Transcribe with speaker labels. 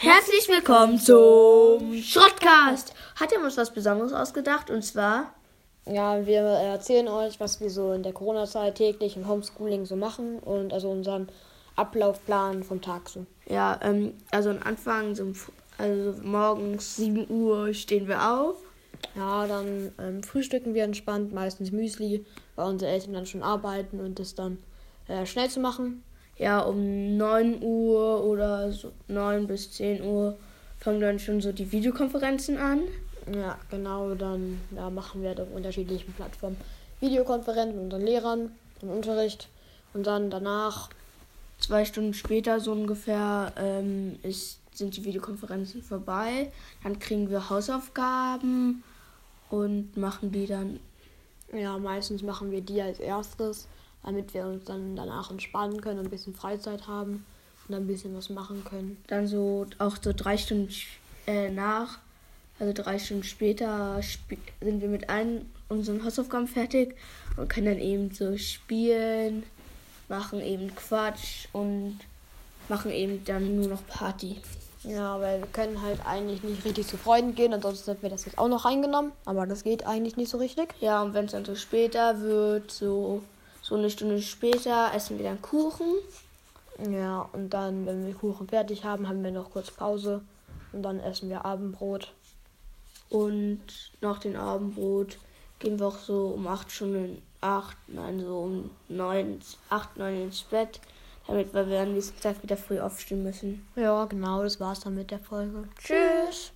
Speaker 1: Herzlich willkommen zum Schrottcast. Hat er uns was Besonderes ausgedacht und zwar
Speaker 2: Ja, wir erzählen euch, was wir so in der Corona-Zeit täglich im Homeschooling so machen und also unseren Ablaufplan vom Tag so.
Speaker 1: ja ähm, also am Anfang so, also morgens 7 Uhr stehen wir auf.
Speaker 2: Ja, dann ähm, frühstücken wir entspannt, meistens Müsli, weil unsere Eltern dann schon arbeiten und das dann äh, schnell zu machen.
Speaker 1: Ja um 9 Uhr oder so 9 bis 10 Uhr fangen dann schon so die Videokonferenzen an.
Speaker 2: Ja, genau, dann ja, machen wir auf unterschiedlichen Plattformen Videokonferenzen mit unseren Lehrern im Unterricht und dann danach
Speaker 1: Zwei Stunden später so ungefähr ähm, ist, sind die Videokonferenzen vorbei. Dann kriegen wir Hausaufgaben und machen die dann
Speaker 2: Ja, meistens machen wir die als erstes, damit wir uns dann danach entspannen können und ein bisschen Freizeit haben und dann ein bisschen was machen können.
Speaker 1: dann so auch so drei Stunden äh, nach, also drei Stunden später sp sind wir mit allen unseren Hausaufgaben fertig und können dann eben so spielen, machen eben Quatsch und machen eben dann nur noch Party.
Speaker 2: Ja, weil wir können halt eigentlich nicht richtig zu Freunden gehen, ansonsten hätten wir das jetzt auch noch reingenommen, aber das geht eigentlich nicht so richtig.
Speaker 1: Ja, und wenn es dann so später wird, so, so eine Stunde später, essen wir dann Kuchen.
Speaker 2: Ja, und dann, wenn wir Kuchen fertig haben, haben wir noch kurz Pause und dann essen wir Abendbrot.
Speaker 1: Und nach dem Abendbrot gehen wir auch so um 8 Stunden, 8, nein, so um 9, 8, 9 ins Bett, damit wir am nächsten Tag wieder früh aufstehen müssen.
Speaker 2: Ja, genau, das war's dann mit der Folge.
Speaker 1: Tschüss!